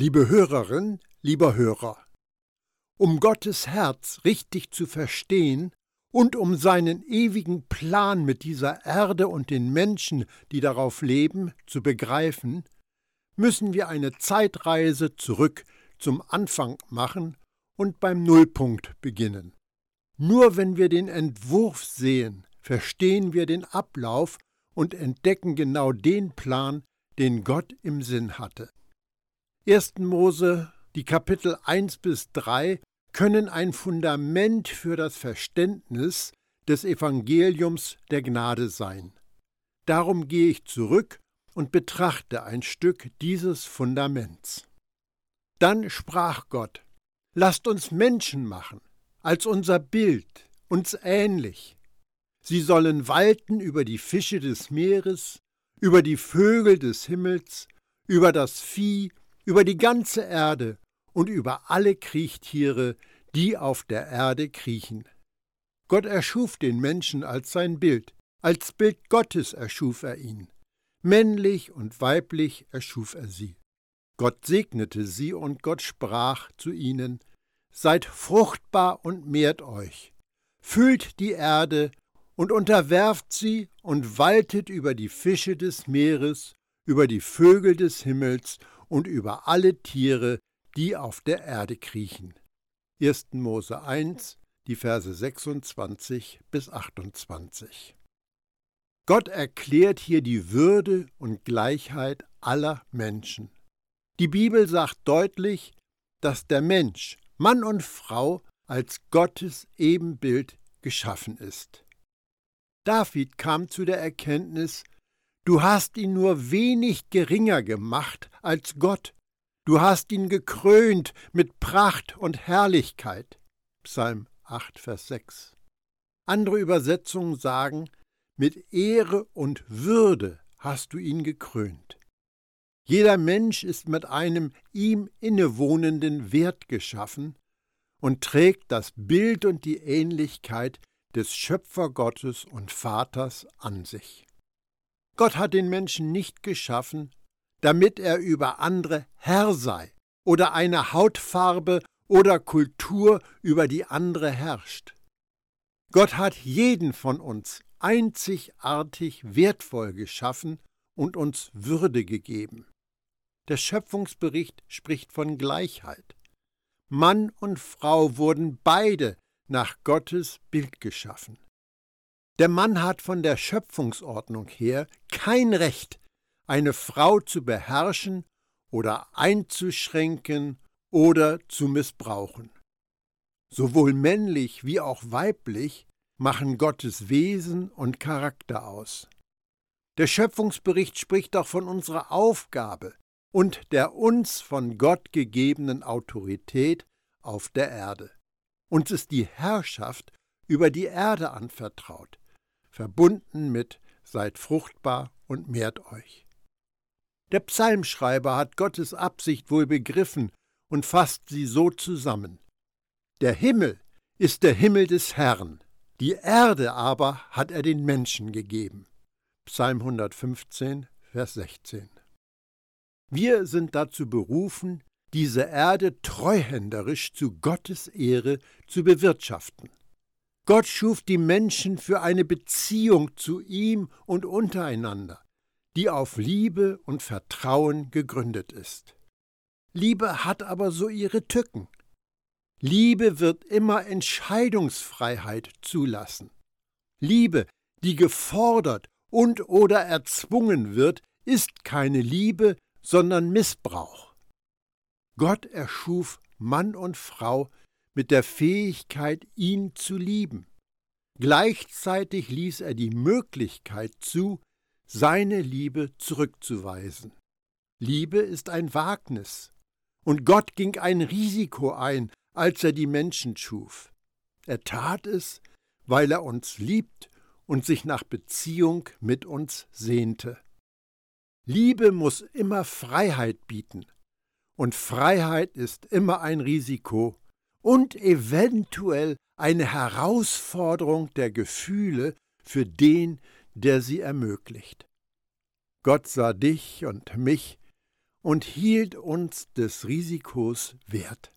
Liebe Hörerin, lieber Hörer, um Gottes Herz richtig zu verstehen und um seinen ewigen Plan mit dieser Erde und den Menschen, die darauf leben, zu begreifen, müssen wir eine Zeitreise zurück zum Anfang machen und beim Nullpunkt beginnen. Nur wenn wir den Entwurf sehen, verstehen wir den Ablauf und entdecken genau den Plan, den Gott im Sinn hatte. 1. Mose, die Kapitel 1 bis 3 können ein Fundament für das Verständnis des Evangeliums der Gnade sein. Darum gehe ich zurück und betrachte ein Stück dieses Fundaments. Dann sprach Gott, Lasst uns Menschen machen, als unser Bild, uns ähnlich. Sie sollen walten über die Fische des Meeres, über die Vögel des Himmels, über das Vieh über die ganze Erde und über alle Kriechtiere, die auf der Erde kriechen. Gott erschuf den Menschen als sein Bild, als Bild Gottes erschuf er ihn. Männlich und weiblich erschuf er sie. Gott segnete sie und Gott sprach zu ihnen, Seid fruchtbar und mehrt euch, füllt die Erde und unterwerft sie und waltet über die Fische des Meeres, über die Vögel des Himmels und über alle Tiere, die auf der Erde kriechen. 1. Mose 1, die Verse 26 bis 28. Gott erklärt hier die Würde und Gleichheit aller Menschen. Die Bibel sagt deutlich, dass der Mensch, Mann und Frau, als Gottes Ebenbild geschaffen ist. David kam zu der Erkenntnis, Du hast ihn nur wenig geringer gemacht als Gott. Du hast ihn gekrönt mit Pracht und Herrlichkeit. Psalm 8, Vers 6. Andere Übersetzungen sagen, mit Ehre und Würde hast du ihn gekrönt. Jeder Mensch ist mit einem ihm innewohnenden Wert geschaffen und trägt das Bild und die Ähnlichkeit des Schöpfergottes und Vaters an sich. Gott hat den Menschen nicht geschaffen, damit er über andere Herr sei oder eine Hautfarbe oder Kultur über die andere herrscht. Gott hat jeden von uns einzigartig wertvoll geschaffen und uns Würde gegeben. Der Schöpfungsbericht spricht von Gleichheit. Mann und Frau wurden beide nach Gottes Bild geschaffen. Der Mann hat von der Schöpfungsordnung her kein Recht, eine Frau zu beherrschen oder einzuschränken oder zu missbrauchen. Sowohl männlich wie auch weiblich machen Gottes Wesen und Charakter aus. Der Schöpfungsbericht spricht auch von unserer Aufgabe und der uns von Gott gegebenen Autorität auf der Erde. Uns ist die Herrschaft über die Erde anvertraut, verbunden mit Seid fruchtbar und mehrt euch. Der Psalmschreiber hat Gottes Absicht wohl begriffen und fasst sie so zusammen. Der Himmel ist der Himmel des Herrn, die Erde aber hat er den Menschen gegeben. Psalm 115, Vers 16. Wir sind dazu berufen, diese Erde treuhänderisch zu Gottes Ehre zu bewirtschaften. Gott schuf die Menschen für eine Beziehung zu ihm und untereinander, die auf Liebe und Vertrauen gegründet ist. Liebe hat aber so ihre Tücken. Liebe wird immer Entscheidungsfreiheit zulassen. Liebe, die gefordert und oder erzwungen wird, ist keine Liebe, sondern Missbrauch. Gott erschuf Mann und Frau mit der Fähigkeit, ihn zu lieben. Gleichzeitig ließ er die Möglichkeit zu, seine Liebe zurückzuweisen. Liebe ist ein Wagnis, und Gott ging ein Risiko ein, als er die Menschen schuf. Er tat es, weil er uns liebt und sich nach Beziehung mit uns sehnte. Liebe muss immer Freiheit bieten, und Freiheit ist immer ein Risiko, und eventuell eine Herausforderung der Gefühle für den, der sie ermöglicht. Gott sah dich und mich und hielt uns des Risikos wert.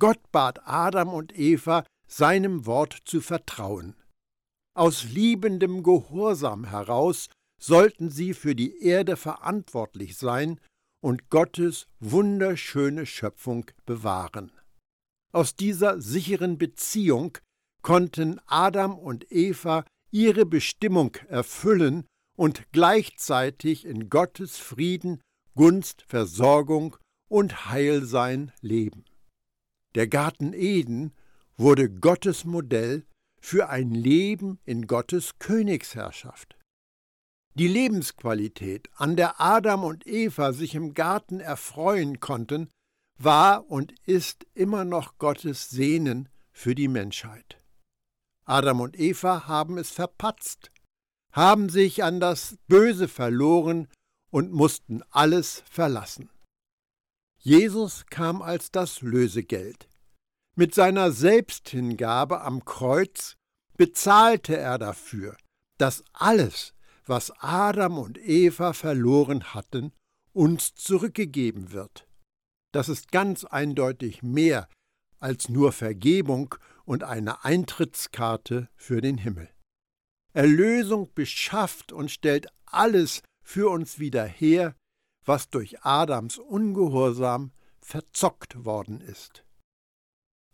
Gott bat Adam und Eva, seinem Wort zu vertrauen. Aus liebendem Gehorsam heraus sollten sie für die Erde verantwortlich sein und Gottes wunderschöne Schöpfung bewahren. Aus dieser sicheren Beziehung konnten Adam und Eva ihre Bestimmung erfüllen und gleichzeitig in Gottes Frieden, Gunst, Versorgung und Heilsein leben. Der Garten Eden wurde Gottes Modell für ein Leben in Gottes Königsherrschaft. Die Lebensqualität, an der Adam und Eva sich im Garten erfreuen konnten, war und ist immer noch Gottes Sehnen für die Menschheit. Adam und Eva haben es verpatzt, haben sich an das Böse verloren und mussten alles verlassen. Jesus kam als das Lösegeld. Mit seiner Selbsthingabe am Kreuz bezahlte er dafür, dass alles, was Adam und Eva verloren hatten, uns zurückgegeben wird. Das ist ganz eindeutig mehr als nur Vergebung und eine Eintrittskarte für den Himmel. Erlösung beschafft und stellt alles für uns wieder her, was durch Adams Ungehorsam verzockt worden ist.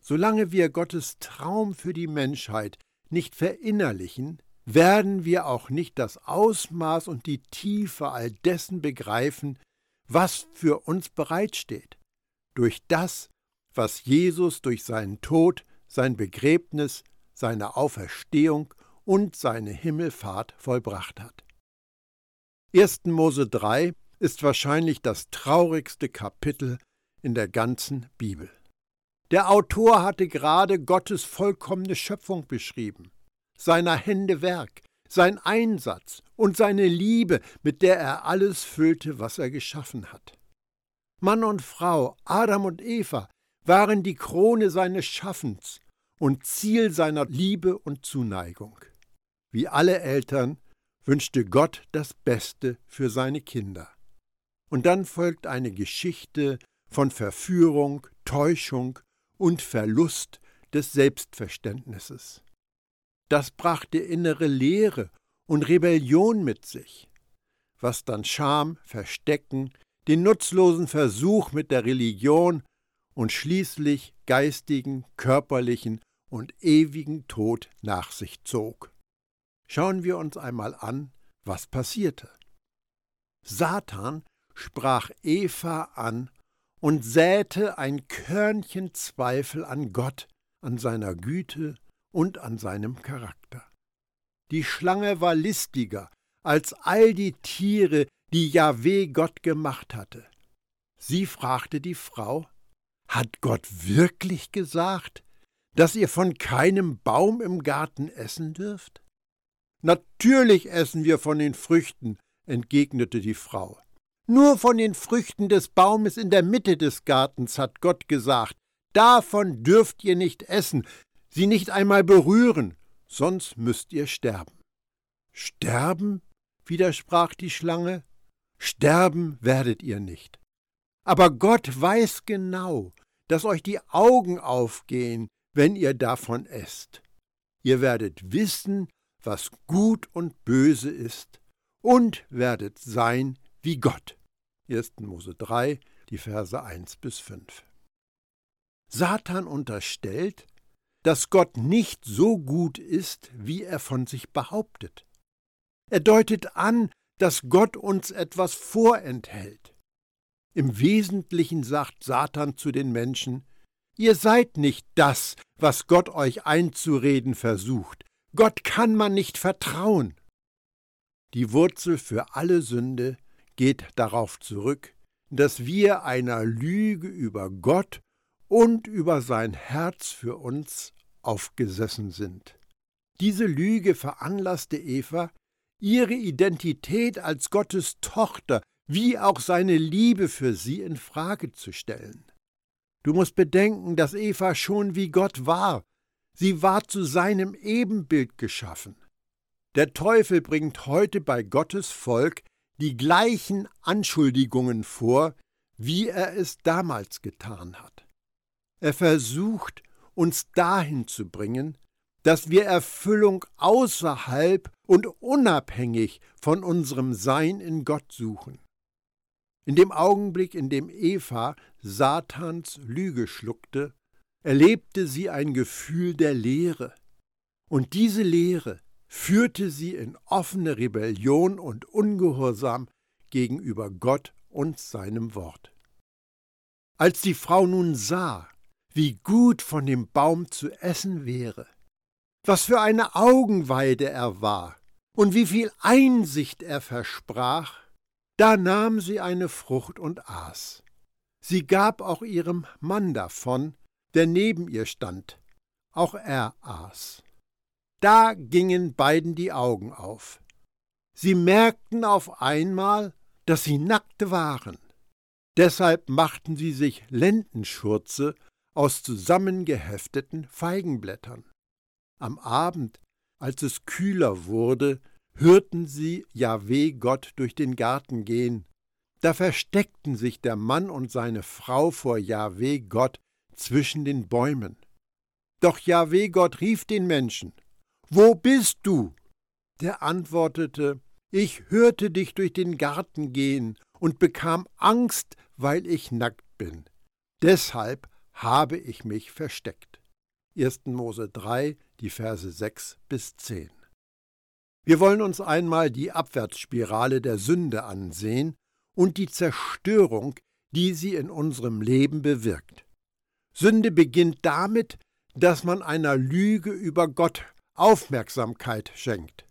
Solange wir Gottes Traum für die Menschheit nicht verinnerlichen, werden wir auch nicht das Ausmaß und die Tiefe all dessen begreifen, was für uns bereitsteht, durch das, was Jesus durch seinen Tod, sein Begräbnis, seine Auferstehung und seine Himmelfahrt vollbracht hat. 1. Mose 3 ist wahrscheinlich das traurigste Kapitel in der ganzen Bibel. Der Autor hatte gerade Gottes vollkommene Schöpfung beschrieben seiner Hände Werk, sein Einsatz und seine Liebe, mit der er alles füllte, was er geschaffen hat. Mann und Frau, Adam und Eva, waren die Krone seines Schaffens und Ziel seiner Liebe und Zuneigung. Wie alle Eltern wünschte Gott das Beste für seine Kinder. Und dann folgt eine Geschichte von Verführung, Täuschung und Verlust des Selbstverständnisses. Das brachte innere Leere und Rebellion mit sich, was dann Scham, Verstecken, den nutzlosen Versuch mit der Religion und schließlich geistigen, körperlichen und ewigen Tod nach sich zog. Schauen wir uns einmal an, was passierte. Satan sprach Eva an und säte ein Körnchen Zweifel an Gott, an seiner Güte und an seinem Charakter. Die Schlange war listiger als all die Tiere, die Jahweh Gott gemacht hatte. Sie fragte die Frau, hat Gott wirklich gesagt, dass ihr von keinem Baum im Garten essen dürft? Natürlich essen wir von den Früchten, entgegnete die Frau. Nur von den Früchten des Baumes in der Mitte des Gartens hat Gott gesagt, davon dürft ihr nicht essen, sie nicht einmal berühren, sonst müsst ihr sterben. Sterben? widersprach die Schlange. Sterben werdet ihr nicht. Aber Gott weiß genau, dass euch die Augen aufgehen, wenn ihr davon esst. Ihr werdet wissen, was gut und böse ist, und werdet sein wie Gott. 1. Mose 3, die Verse 1 bis 5. Satan unterstellt, dass Gott nicht so gut ist, wie er von sich behauptet. Er deutet an, dass Gott uns etwas vorenthält. Im Wesentlichen sagt Satan zu den Menschen, Ihr seid nicht das, was Gott euch einzureden versucht. Gott kann man nicht vertrauen. Die Wurzel für alle Sünde geht darauf zurück, dass wir einer Lüge über Gott und über sein Herz für uns aufgesessen sind. Diese Lüge veranlasste Eva, ihre Identität als Gottes Tochter wie auch seine Liebe für sie in Frage zu stellen. Du musst bedenken, dass Eva schon wie Gott war. Sie war zu seinem Ebenbild geschaffen. Der Teufel bringt heute bei Gottes Volk die gleichen Anschuldigungen vor, wie er es damals getan hat. Er versucht, uns dahin zu bringen, dass wir Erfüllung außerhalb und unabhängig von unserem Sein in Gott suchen. In dem Augenblick, in dem Eva Satans Lüge schluckte, erlebte sie ein Gefühl der Leere. Und diese Leere führte sie in offene Rebellion und Ungehorsam gegenüber Gott und seinem Wort. Als die Frau nun sah, wie gut von dem Baum zu essen wäre, was für eine Augenweide er war und wie viel Einsicht er versprach, da nahm sie eine Frucht und aß. Sie gab auch ihrem Mann davon, der neben ihr stand, auch er aß. Da gingen beiden die Augen auf. Sie merkten auf einmal, dass sie nackt waren. Deshalb machten sie sich Lendenschurze aus zusammengehefteten Feigenblättern. Am Abend, als es kühler wurde, hörten sie Jahweh Gott durch den Garten gehen. Da versteckten sich der Mann und seine Frau vor Jahweh Gott zwischen den Bäumen. Doch Jahweh Gott rief den Menschen: Wo bist du? Der antwortete: Ich hörte dich durch den Garten gehen und bekam Angst, weil ich nackt bin. Deshalb habe ich mich versteckt. 1. Mose 3, die Verse 6 bis 10. Wir wollen uns einmal die Abwärtsspirale der Sünde ansehen und die Zerstörung, die sie in unserem Leben bewirkt. Sünde beginnt damit, dass man einer Lüge über Gott Aufmerksamkeit schenkt.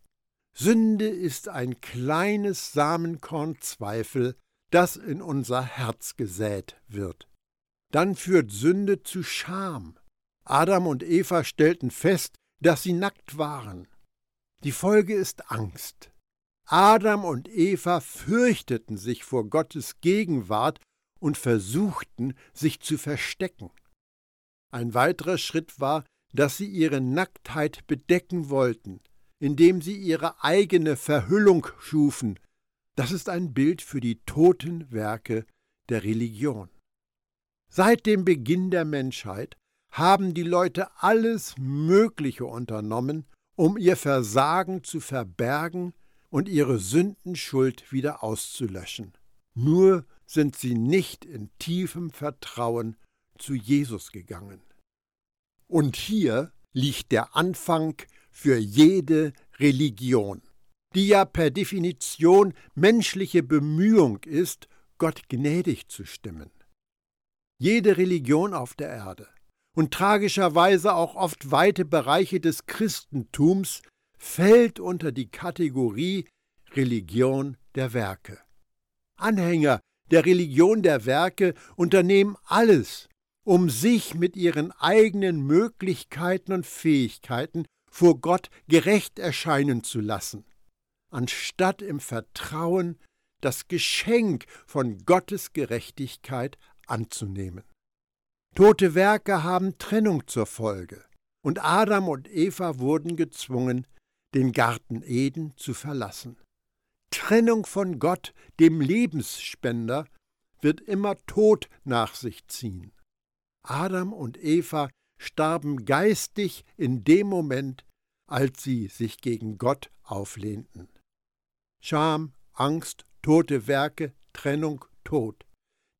Sünde ist ein kleines Samenkorn Zweifel, das in unser Herz gesät wird. Dann führt Sünde zu Scham. Adam und Eva stellten fest, dass sie nackt waren. Die Folge ist Angst. Adam und Eva fürchteten sich vor Gottes Gegenwart und versuchten, sich zu verstecken. Ein weiterer Schritt war, dass sie ihre Nacktheit bedecken wollten, indem sie ihre eigene Verhüllung schufen. Das ist ein Bild für die toten Werke der Religion. Seit dem Beginn der Menschheit haben die Leute alles Mögliche unternommen, um ihr Versagen zu verbergen und ihre Sündenschuld wieder auszulöschen. Nur sind sie nicht in tiefem Vertrauen zu Jesus gegangen. Und hier liegt der Anfang für jede Religion, die ja per Definition menschliche Bemühung ist, Gott gnädig zu stimmen. Jede Religion auf der Erde und tragischerweise auch oft weite Bereiche des Christentums fällt unter die Kategorie Religion der Werke. Anhänger der Religion der Werke unternehmen alles, um sich mit ihren eigenen Möglichkeiten und Fähigkeiten vor Gott gerecht erscheinen zu lassen, anstatt im Vertrauen das Geschenk von Gottes Gerechtigkeit anzunehmen. Tote Werke haben Trennung zur Folge, und Adam und Eva wurden gezwungen, den Garten Eden zu verlassen. Trennung von Gott, dem Lebensspender, wird immer Tod nach sich ziehen. Adam und Eva starben geistig in dem Moment, als sie sich gegen Gott auflehnten. Scham, Angst, tote Werke, Trennung, Tod.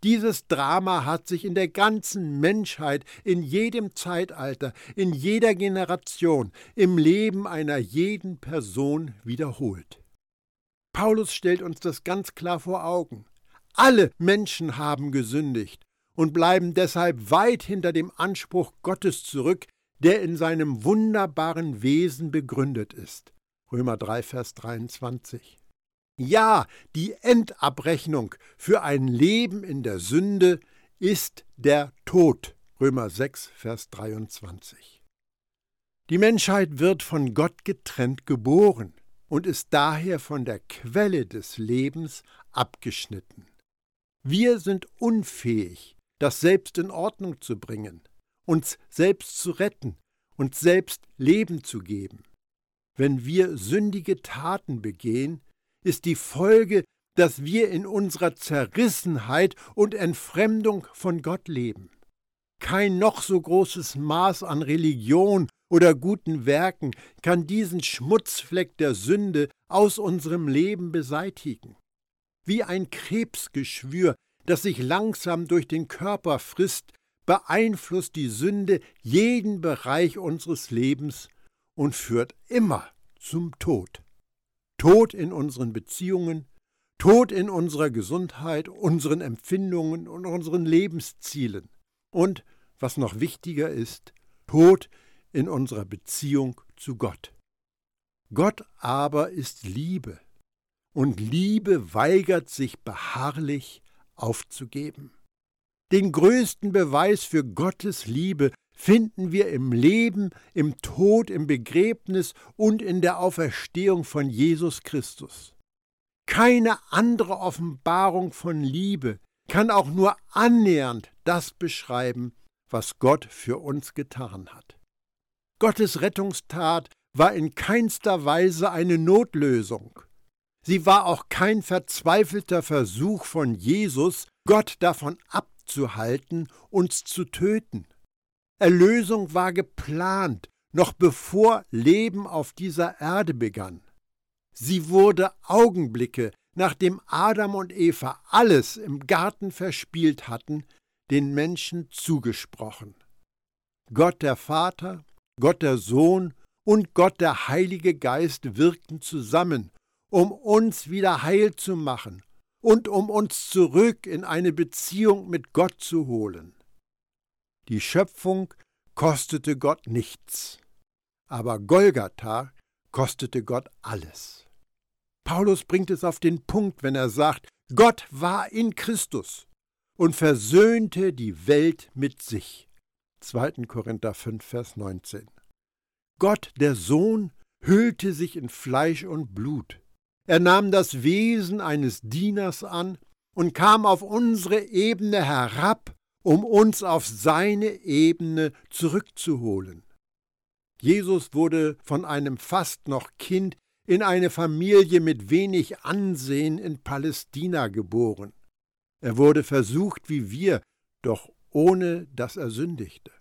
Dieses Drama hat sich in der ganzen Menschheit, in jedem Zeitalter, in jeder Generation, im Leben einer jeden Person wiederholt. Paulus stellt uns das ganz klar vor Augen. Alle Menschen haben gesündigt und bleiben deshalb weit hinter dem Anspruch Gottes zurück, der in seinem wunderbaren Wesen begründet ist. Römer 3, Vers 23. Ja, die Endabrechnung für ein Leben in der Sünde ist der Tod. Römer 6, Vers 23. Die Menschheit wird von Gott getrennt geboren und ist daher von der Quelle des Lebens abgeschnitten. Wir sind unfähig, das selbst in Ordnung zu bringen, uns selbst zu retten, uns selbst Leben zu geben. Wenn wir sündige Taten begehen, ist die Folge, dass wir in unserer Zerrissenheit und Entfremdung von Gott leben. Kein noch so großes Maß an Religion oder guten Werken kann diesen Schmutzfleck der Sünde aus unserem Leben beseitigen. Wie ein Krebsgeschwür, das sich langsam durch den Körper frisst, beeinflusst die Sünde jeden Bereich unseres Lebens und führt immer zum Tod. Tod in unseren Beziehungen, Tod in unserer Gesundheit, unseren Empfindungen und unseren Lebenszielen. Und, was noch wichtiger ist, Tod in unserer Beziehung zu Gott. Gott aber ist Liebe, und Liebe weigert sich beharrlich aufzugeben. Den größten Beweis für Gottes Liebe finden wir im Leben, im Tod, im Begräbnis und in der Auferstehung von Jesus Christus. Keine andere Offenbarung von Liebe kann auch nur annähernd das beschreiben, was Gott für uns getan hat. Gottes Rettungstat war in keinster Weise eine Notlösung. Sie war auch kein verzweifelter Versuch von Jesus, Gott davon abzuhalten, uns zu töten. Erlösung war geplant, noch bevor Leben auf dieser Erde begann. Sie wurde Augenblicke, nachdem Adam und Eva alles im Garten verspielt hatten, den Menschen zugesprochen. Gott der Vater, Gott der Sohn und Gott der Heilige Geist wirkten zusammen, um uns wieder heil zu machen und um uns zurück in eine Beziehung mit Gott zu holen. Die Schöpfung kostete Gott nichts, aber Golgatha kostete Gott alles. Paulus bringt es auf den Punkt, wenn er sagt, Gott war in Christus und versöhnte die Welt mit sich. 2. Korinther 5, Vers 19. Gott, der Sohn, hüllte sich in Fleisch und Blut. Er nahm das Wesen eines Dieners an und kam auf unsere Ebene herab, um uns auf seine Ebene zurückzuholen. Jesus wurde von einem fast noch Kind in eine Familie mit wenig Ansehen in Palästina geboren. Er wurde versucht wie wir, doch ohne dass er sündigte.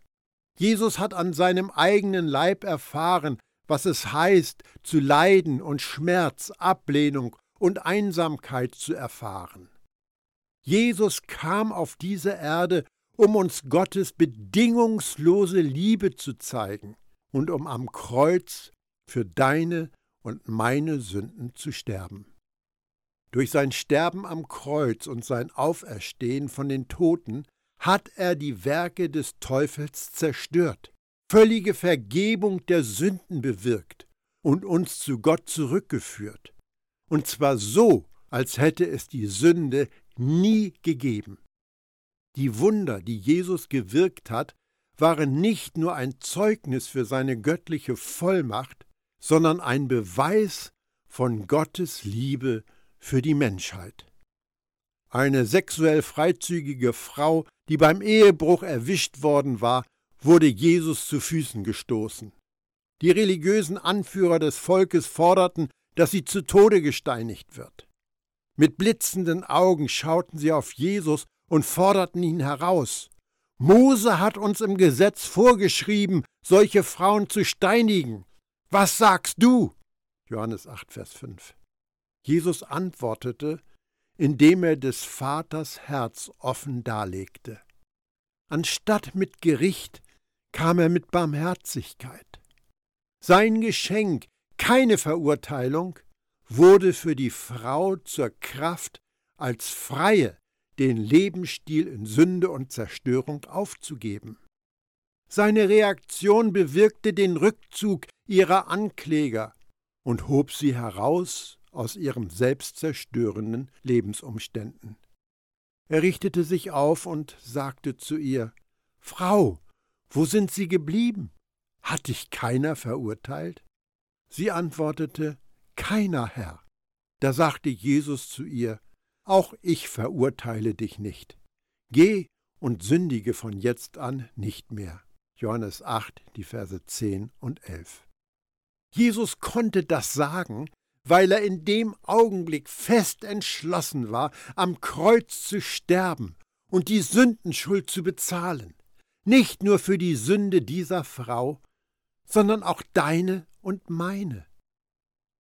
Jesus hat an seinem eigenen Leib erfahren, was es heißt, zu leiden und Schmerz, Ablehnung und Einsamkeit zu erfahren. Jesus kam auf diese Erde, um uns Gottes bedingungslose Liebe zu zeigen und um am Kreuz für deine und meine Sünden zu sterben. Durch sein Sterben am Kreuz und sein Auferstehen von den Toten hat er die Werke des Teufels zerstört, völlige Vergebung der Sünden bewirkt und uns zu Gott zurückgeführt. Und zwar so, als hätte es die Sünde nie gegeben. Die Wunder, die Jesus gewirkt hat, waren nicht nur ein Zeugnis für seine göttliche Vollmacht, sondern ein Beweis von Gottes Liebe für die Menschheit. Eine sexuell freizügige Frau, die beim Ehebruch erwischt worden war, wurde Jesus zu Füßen gestoßen. Die religiösen Anführer des Volkes forderten, dass sie zu Tode gesteinigt wird. Mit blitzenden Augen schauten sie auf Jesus und forderten ihn heraus. Mose hat uns im Gesetz vorgeschrieben, solche Frauen zu steinigen. Was sagst du? Johannes 8, Vers 5. Jesus antwortete, indem er des Vaters Herz offen darlegte. Anstatt mit Gericht kam er mit Barmherzigkeit. Sein Geschenk, keine Verurteilung, wurde für die Frau zur Kraft, als Freie den Lebensstil in Sünde und Zerstörung aufzugeben. Seine Reaktion bewirkte den Rückzug ihrer Ankläger und hob sie heraus aus ihren selbstzerstörenden Lebensumständen. Er richtete sich auf und sagte zu ihr Frau, wo sind Sie geblieben? Hat dich keiner verurteilt? Sie antwortete Keiner, Herr. Da sagte Jesus zu ihr Auch ich verurteile dich nicht. Geh und sündige von jetzt an nicht mehr. Johannes 8, die Verse 10 und 11. Jesus konnte das sagen, weil er in dem Augenblick fest entschlossen war, am Kreuz zu sterben und die Sündenschuld zu bezahlen, nicht nur für die Sünde dieser Frau, sondern auch deine und meine.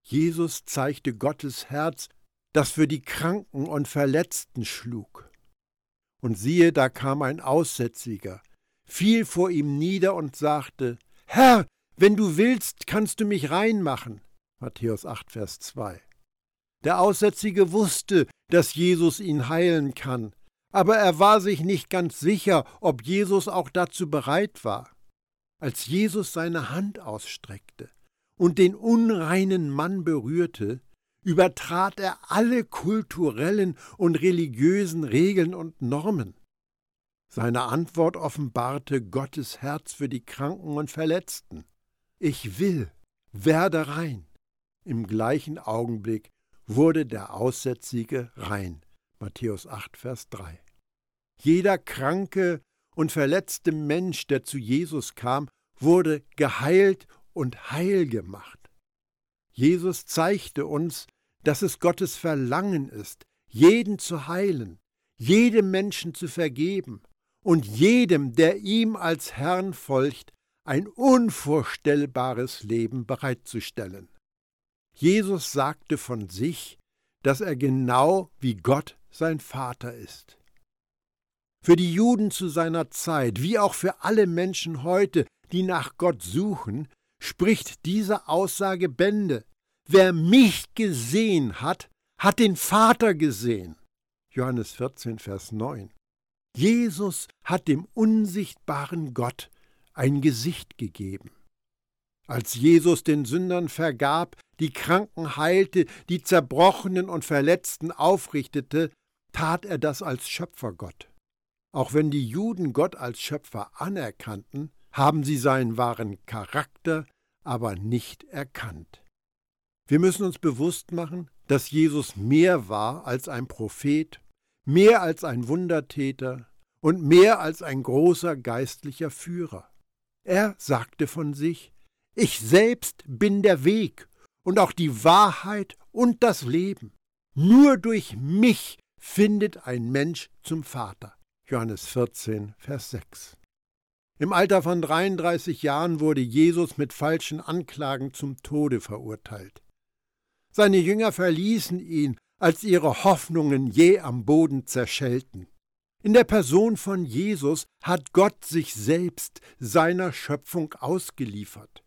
Jesus zeigte Gottes Herz, das für die Kranken und Verletzten schlug. Und siehe, da kam ein Aussätziger, fiel vor ihm nieder und sagte, Herr, wenn du willst, kannst du mich reinmachen. Matthäus 8, Vers 2. Der Aussätzige wusste, dass Jesus ihn heilen kann, aber er war sich nicht ganz sicher, ob Jesus auch dazu bereit war. Als Jesus seine Hand ausstreckte und den unreinen Mann berührte, übertrat er alle kulturellen und religiösen Regeln und Normen. Seine Antwort offenbarte Gottes Herz für die Kranken und Verletzten. Ich will, werde rein. Im gleichen Augenblick wurde der Aussätzige rein. Matthäus 8, Vers 3. Jeder kranke und verletzte Mensch, der zu Jesus kam, wurde geheilt und heil gemacht. Jesus zeigte uns, dass es Gottes Verlangen ist, jeden zu heilen, jedem Menschen zu vergeben und jedem, der ihm als Herrn folgt, ein unvorstellbares Leben bereitzustellen. Jesus sagte von sich, dass er genau wie Gott sein Vater ist. Für die Juden zu seiner Zeit, wie auch für alle Menschen heute, die nach Gott suchen, spricht diese Aussage Bände. Wer mich gesehen hat, hat den Vater gesehen. Johannes 14, Vers 9. Jesus hat dem unsichtbaren Gott ein Gesicht gegeben. Als Jesus den Sündern vergab, die Kranken heilte, die Zerbrochenen und Verletzten aufrichtete, tat er das als Schöpfergott. Auch wenn die Juden Gott als Schöpfer anerkannten, haben sie seinen wahren Charakter aber nicht erkannt. Wir müssen uns bewusst machen, dass Jesus mehr war als ein Prophet, mehr als ein Wundertäter und mehr als ein großer geistlicher Führer. Er sagte von sich, ich selbst bin der Weg und auch die Wahrheit und das Leben. Nur durch mich findet ein Mensch zum Vater. Johannes 14, Vers 6. Im Alter von 33 Jahren wurde Jesus mit falschen Anklagen zum Tode verurteilt. Seine Jünger verließen ihn, als ihre Hoffnungen je am Boden zerschellten. In der Person von Jesus hat Gott sich selbst seiner Schöpfung ausgeliefert.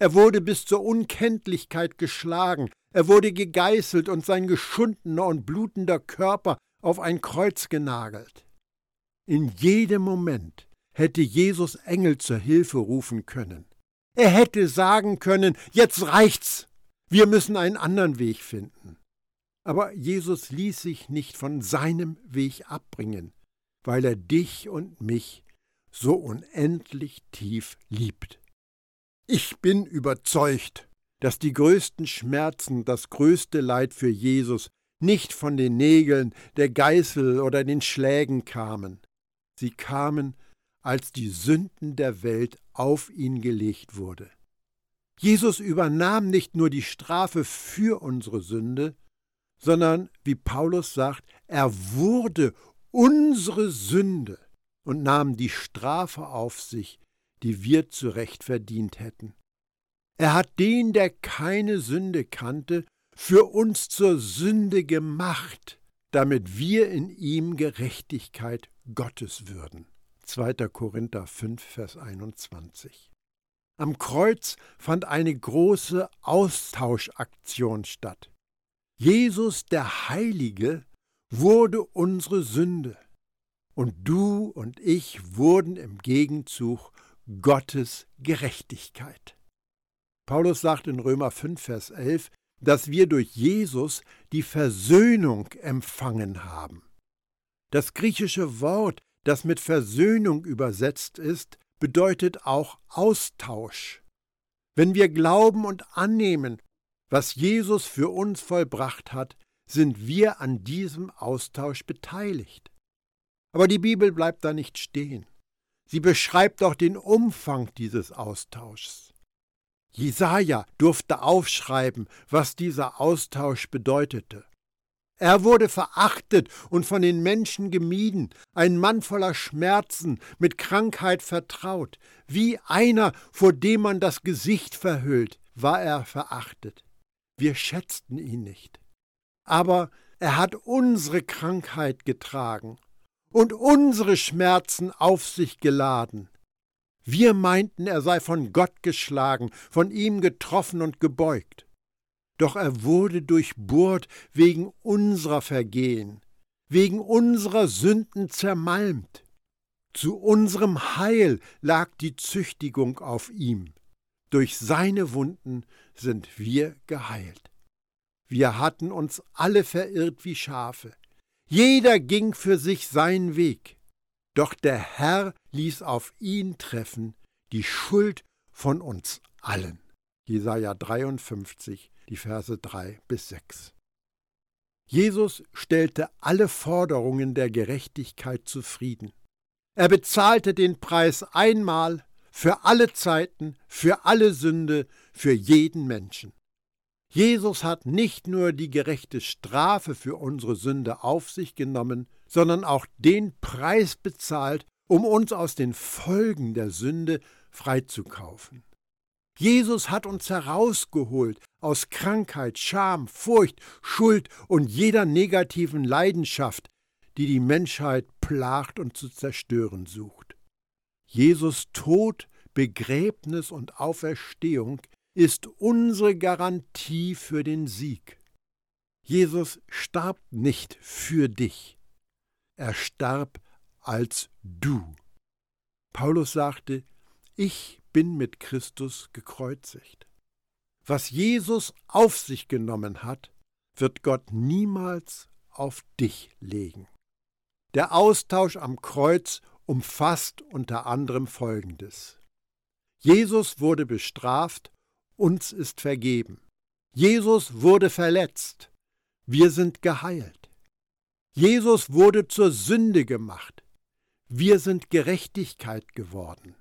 Er wurde bis zur Unkenntlichkeit geschlagen, er wurde gegeißelt und sein geschundener und blutender Körper auf ein Kreuz genagelt. In jedem Moment hätte Jesus Engel zur Hilfe rufen können. Er hätte sagen können, jetzt reicht's, wir müssen einen anderen Weg finden. Aber Jesus ließ sich nicht von seinem Weg abbringen, weil er dich und mich so unendlich tief liebt. Ich bin überzeugt, dass die größten Schmerzen, das größte Leid für Jesus nicht von den Nägeln, der Geißel oder den Schlägen kamen. Sie kamen, als die Sünden der Welt auf ihn gelegt wurde. Jesus übernahm nicht nur die Strafe für unsere Sünde, sondern, wie Paulus sagt, er wurde unsere Sünde und nahm die Strafe auf sich, die wir zu Recht verdient hätten. Er hat den, der keine Sünde kannte, für uns zur Sünde gemacht, damit wir in ihm Gerechtigkeit Gottes würden. 2. Korinther 5, Vers 21. Am Kreuz fand eine große Austauschaktion statt. Jesus der Heilige wurde unsere Sünde, und du und ich wurden im Gegenzug Gottes Gerechtigkeit. Paulus sagt in Römer 5, Vers 11, dass wir durch Jesus die Versöhnung empfangen haben. Das griechische Wort, das mit Versöhnung übersetzt ist, bedeutet auch Austausch. Wenn wir glauben und annehmen, was Jesus für uns vollbracht hat, sind wir an diesem Austausch beteiligt. Aber die Bibel bleibt da nicht stehen. Sie beschreibt auch den Umfang dieses Austauschs. Jesaja durfte aufschreiben, was dieser Austausch bedeutete. Er wurde verachtet und von den Menschen gemieden, ein Mann voller Schmerzen, mit Krankheit vertraut. Wie einer, vor dem man das Gesicht verhüllt, war er verachtet. Wir schätzten ihn nicht. Aber er hat unsere Krankheit getragen und unsere Schmerzen auf sich geladen. Wir meinten, er sei von Gott geschlagen, von ihm getroffen und gebeugt. Doch er wurde durchbohrt wegen unserer Vergehen, wegen unserer Sünden zermalmt. Zu unserem Heil lag die Züchtigung auf ihm. Durch seine Wunden sind wir geheilt. Wir hatten uns alle verirrt wie Schafe. Jeder ging für sich seinen Weg. Doch der Herr ließ auf ihn treffen die Schuld von uns allen. Jesaja 53, die Verse 3 bis 6. Jesus stellte alle Forderungen der Gerechtigkeit zufrieden. Er bezahlte den Preis einmal für alle Zeiten, für alle Sünde, für jeden Menschen. Jesus hat nicht nur die gerechte Strafe für unsere Sünde auf sich genommen, sondern auch den Preis bezahlt, um uns aus den Folgen der Sünde freizukaufen. Jesus hat uns herausgeholt aus Krankheit, Scham, Furcht, Schuld und jeder negativen Leidenschaft, die die Menschheit plagt und zu zerstören sucht. Jesus Tod, Begräbnis und Auferstehung ist unsere Garantie für den Sieg. Jesus starb nicht für dich, er starb als du. Paulus sagte, ich bin mit Christus gekreuzigt. Was Jesus auf sich genommen hat, wird Gott niemals auf dich legen. Der Austausch am Kreuz umfasst unter anderem Folgendes. Jesus wurde bestraft uns ist vergeben. Jesus wurde verletzt, wir sind geheilt. Jesus wurde zur Sünde gemacht, wir sind Gerechtigkeit geworden.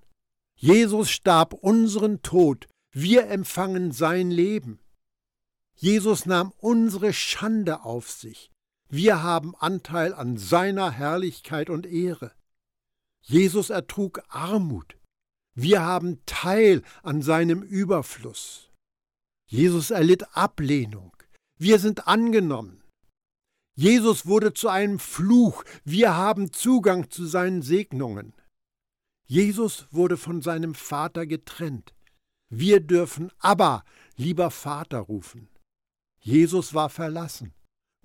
Jesus starb unseren Tod, wir empfangen sein Leben. Jesus nahm unsere Schande auf sich, wir haben Anteil an seiner Herrlichkeit und Ehre. Jesus ertrug Armut, wir haben Teil an seinem Überfluss. Jesus erlitt Ablehnung. Wir sind angenommen. Jesus wurde zu einem Fluch. Wir haben Zugang zu seinen Segnungen. Jesus wurde von seinem Vater getrennt. Wir dürfen aber lieber Vater rufen. Jesus war verlassen.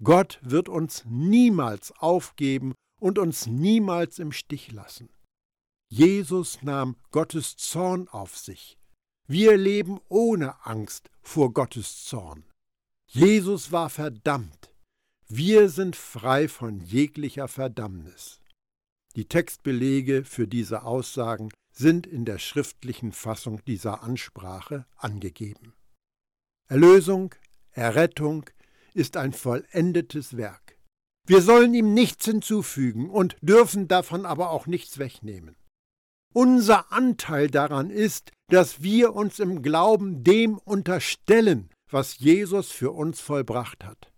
Gott wird uns niemals aufgeben und uns niemals im Stich lassen. Jesus nahm Gottes Zorn auf sich. Wir leben ohne Angst vor Gottes Zorn. Jesus war verdammt. Wir sind frei von jeglicher Verdammnis. Die Textbelege für diese Aussagen sind in der schriftlichen Fassung dieser Ansprache angegeben. Erlösung, Errettung ist ein vollendetes Werk. Wir sollen ihm nichts hinzufügen und dürfen davon aber auch nichts wegnehmen. Unser Anteil daran ist, dass wir uns im Glauben dem unterstellen, was Jesus für uns vollbracht hat.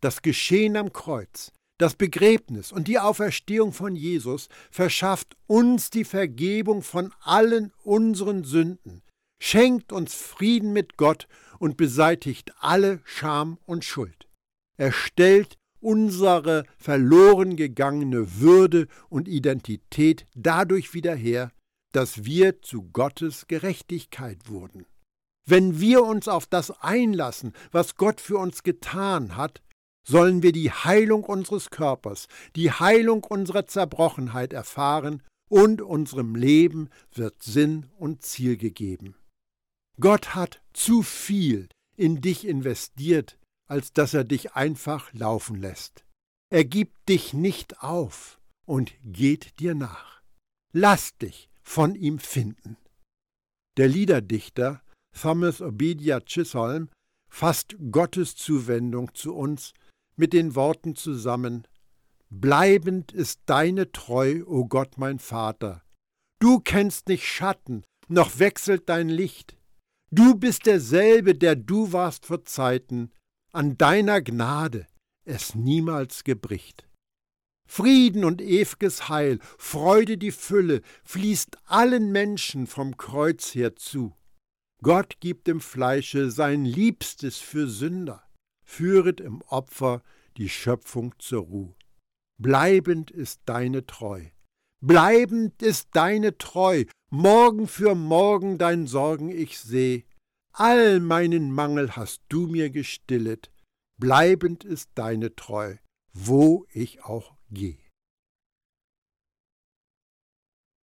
Das Geschehen am Kreuz, das Begräbnis und die Auferstehung von Jesus verschafft uns die Vergebung von allen unseren Sünden, schenkt uns Frieden mit Gott und beseitigt alle Scham und Schuld. Er stellt unsere verloren gegangene Würde und Identität dadurch wieder her, dass wir zu Gottes Gerechtigkeit wurden. Wenn wir uns auf das einlassen, was Gott für uns getan hat, sollen wir die Heilung unseres Körpers, die Heilung unserer Zerbrochenheit erfahren und unserem Leben wird Sinn und Ziel gegeben. Gott hat zu viel in dich investiert, als dass er dich einfach laufen lässt. Er gibt dich nicht auf und geht dir nach. Lass dich von ihm finden. Der Liederdichter Thomas Obedia Chisholm fasst Gottes Zuwendung zu uns mit den Worten zusammen Bleibend ist deine Treu, o Gott mein Vater. Du kennst nicht Schatten, noch wechselt dein Licht. Du bist derselbe, der du warst vor Zeiten, an deiner Gnade es niemals gebricht. Frieden und ew'ges Heil, Freude die Fülle, fließt allen Menschen vom Kreuz her zu. Gott gibt im Fleische sein Liebstes für Sünder, führet im Opfer die Schöpfung zur Ruh. Bleibend ist deine Treu, bleibend ist deine Treu, morgen für morgen dein Sorgen ich seh. All meinen Mangel hast du mir gestillet, bleibend ist deine Treu, wo ich auch gehe.